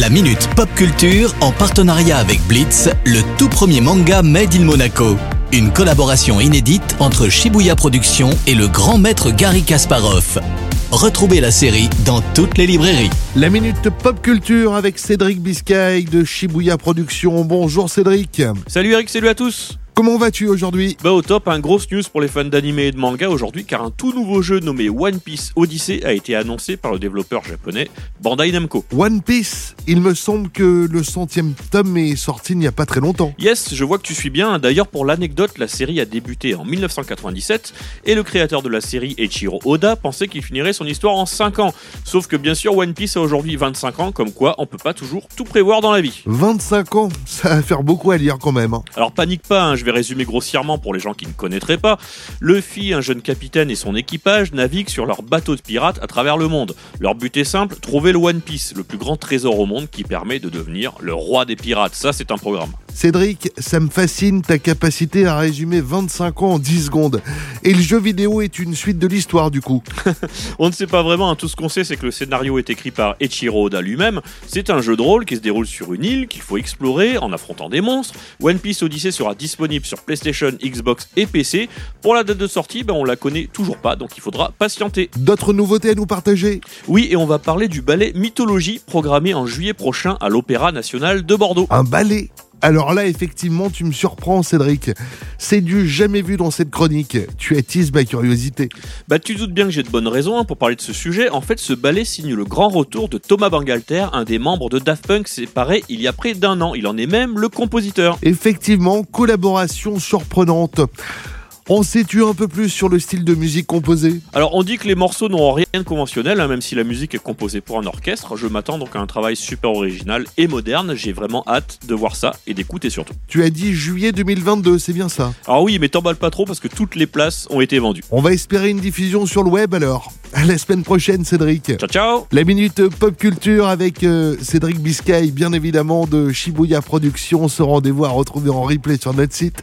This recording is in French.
La Minute Pop Culture en partenariat avec Blitz, le tout premier manga Made in Monaco. Une collaboration inédite entre Shibuya Productions et le grand maître Gary Kasparov. Retrouvez la série dans toutes les librairies. La minute pop culture avec Cédric Biscay de Shibuya Productions. Bonjour Cédric. Salut Eric, salut à tous Comment vas-tu aujourd'hui? Bah au top, un grosse news pour les fans d'anime et de manga aujourd'hui car un tout nouveau jeu nommé One Piece Odyssey a été annoncé par le développeur japonais Bandai Namco. One Piece, il me semble que le centième tome est sorti il n'y a pas très longtemps. Yes, je vois que tu suis bien. D'ailleurs, pour l'anecdote, la série a débuté en 1997 et le créateur de la série, Eiichiro Oda, pensait qu'il finirait son histoire en 5 ans. Sauf que bien sûr, One Piece a aujourd'hui 25 ans, comme quoi on peut pas toujours tout prévoir dans la vie. 25 ans, ça va faire beaucoup à lire quand même. hein. Alors panique pas, hein, je vais résumer grossièrement pour les gens qui ne connaîtraient pas. Luffy, un jeune capitaine et son équipage naviguent sur leur bateau de pirates à travers le monde. Leur but est simple, trouver le One Piece, le plus grand trésor au monde qui permet de devenir le roi des pirates. Ça, c'est un programme. Cédric, ça me fascine ta capacité à résumer 25 ans en 10 secondes. Et le jeu vidéo est une suite de l'histoire du coup. On ne sait pas vraiment, hein. tout ce qu'on sait c'est que le scénario est écrit par Eiichiro Oda lui-même. C'est un jeu de rôle qui se déroule sur une île qu'il faut explorer en affrontant des monstres. One Piece Odyssey sera disponible sur PlayStation, Xbox et PC. Pour la date de sortie, ben, on la connaît toujours pas, donc il faudra patienter. D'autres nouveautés à nous partager? Oui, et on va parler du ballet Mythologie programmé en juillet prochain à l'Opéra National de Bordeaux. Un balai alors là, effectivement, tu me surprends, Cédric. C'est du jamais vu dans cette chronique. Tu attises ma curiosité. Bah tu doutes bien que j'ai de bonnes raisons hein, pour parler de ce sujet. En fait, ce ballet signe le grand retour de Thomas Bangalter, un des membres de Daft Punk séparé il y a près d'un an. Il en est même le compositeur. Effectivement, collaboration surprenante. On sait-tu un peu plus sur le style de musique composé Alors on dit que les morceaux n'ont rien de conventionnel, hein, même si la musique est composée pour un orchestre. Je m'attends donc à un travail super original et moderne. J'ai vraiment hâte de voir ça et d'écouter surtout. Tu as dit juillet 2022, c'est bien ça? Alors oui, mais t'emballe pas trop parce que toutes les places ont été vendues. On va espérer une diffusion sur le web alors. À la semaine prochaine, Cédric. Ciao ciao La minute pop culture avec euh, Cédric Biscay, bien évidemment, de Shibuya Productions. Ce rendez-vous à retrouver en replay sur notre site,